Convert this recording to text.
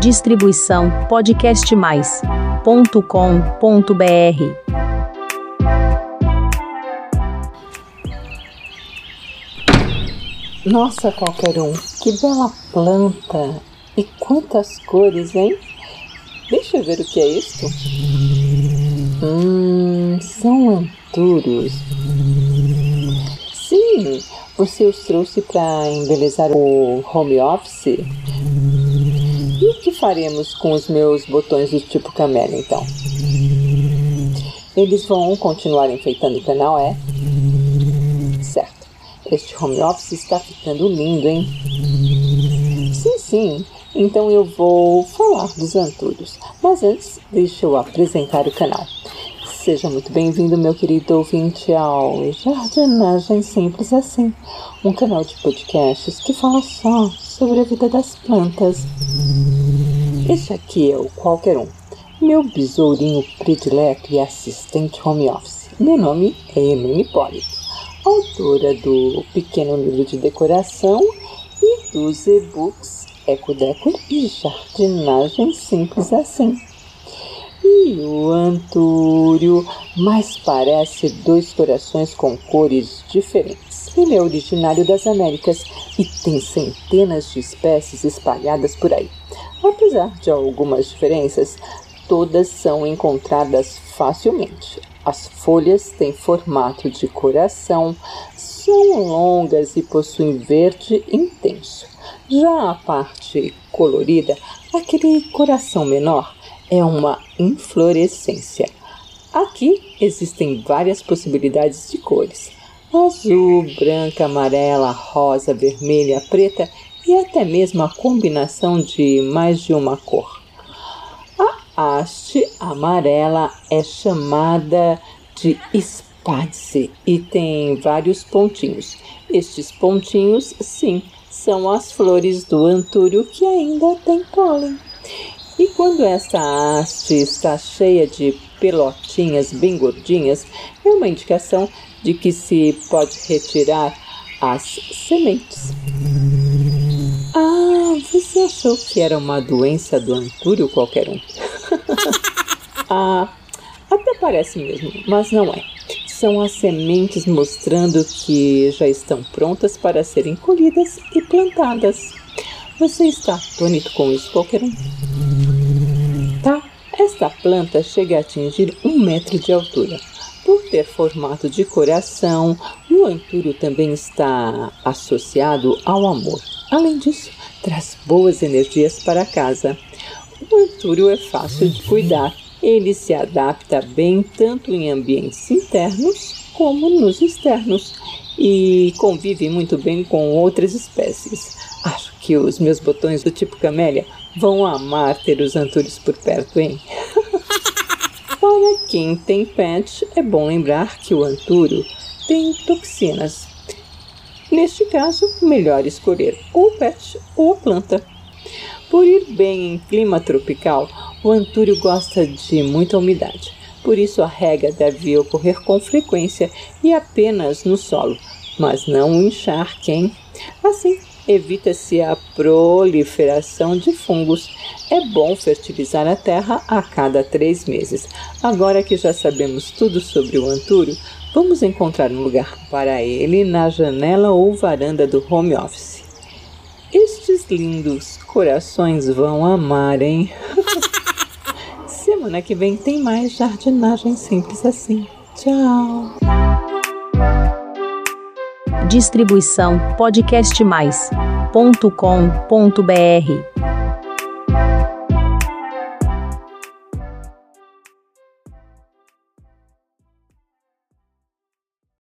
Distribuição podcastmais.com.br. Nossa, qualquer um, que bela planta! E quantas cores, hein? Deixa eu ver o que é isto. Hum, são antúrios. Sim, você os trouxe para embelezar o home office? E o que faremos com os meus botões do tipo camelo, então? Eles vão continuar enfeitando o canal, é? Certo. Este home office está ficando lindo, hein? Sim, sim. Então eu vou falar dos antúrios. Mas antes, deixa eu apresentar o canal. Seja muito bem-vindo, meu querido ouvinte, ao Jardinagem Simples Assim, um canal de podcasts que fala só sobre a vida das plantas. Este aqui é o Qualquer Um, meu besourinho predileto e assistente home office. Meu nome é Emily Hipólito, autora do Pequeno Livro de Decoração e dos e-books Ecodecor e Jardinagem Simples Assim. E o antúrio mais parece dois corações com cores diferentes. Ele é originário das Américas e tem centenas de espécies espalhadas por aí. Apesar de algumas diferenças, todas são encontradas facilmente. As folhas têm formato de coração, são longas e possuem verde intenso. Já a parte colorida, aquele coração menor, é uma inflorescência. Aqui existem várias possibilidades de cores azul, branca, amarela, rosa, vermelha, preta e até mesmo a combinação de mais de uma cor. A haste amarela é chamada de espádice e tem vários pontinhos. Estes pontinhos, sim, são as flores do antúrio que ainda tem pólen. E quando essa haste está cheia de pelotinhas bem gordinhas, é uma indicação de que se pode retirar as sementes. Achou que era uma doença do antúrio qualquer um? ah, até parece mesmo, mas não é. São as sementes mostrando que já estão prontas para serem colhidas e plantadas. Você está atônito com isso, qualquer um? Tá? Esta planta chega a atingir um metro de altura. Por ter formato de coração, o antúrio também está associado ao amor. Além disso, traz boas energias para casa. O antúrio é fácil de cuidar. Ele se adapta bem tanto em ambientes internos como nos externos e convive muito bem com outras espécies. Acho que os meus botões do tipo camélia vão amar ter os antúrios por perto, hein? Para quem tem pet, é bom lembrar que o antúrio tem toxinas. Neste caso, melhor escolher ou o pet ou a planta. Por ir bem em clima tropical, o antúrio gosta de muita umidade. Por isso, a rega deve ocorrer com frequência e apenas no solo, mas não o encharque, hein? Assim, evita-se a proliferação de fungos. É bom fertilizar a terra a cada três meses. Agora que já sabemos tudo sobre o antúrio, vamos encontrar um lugar para ele na janela ou varanda do home office. Estes lindos corações vão amar, hein? Semana que vem tem mais jardinagem simples assim. Tchau! Distribuição podcastmais.com.br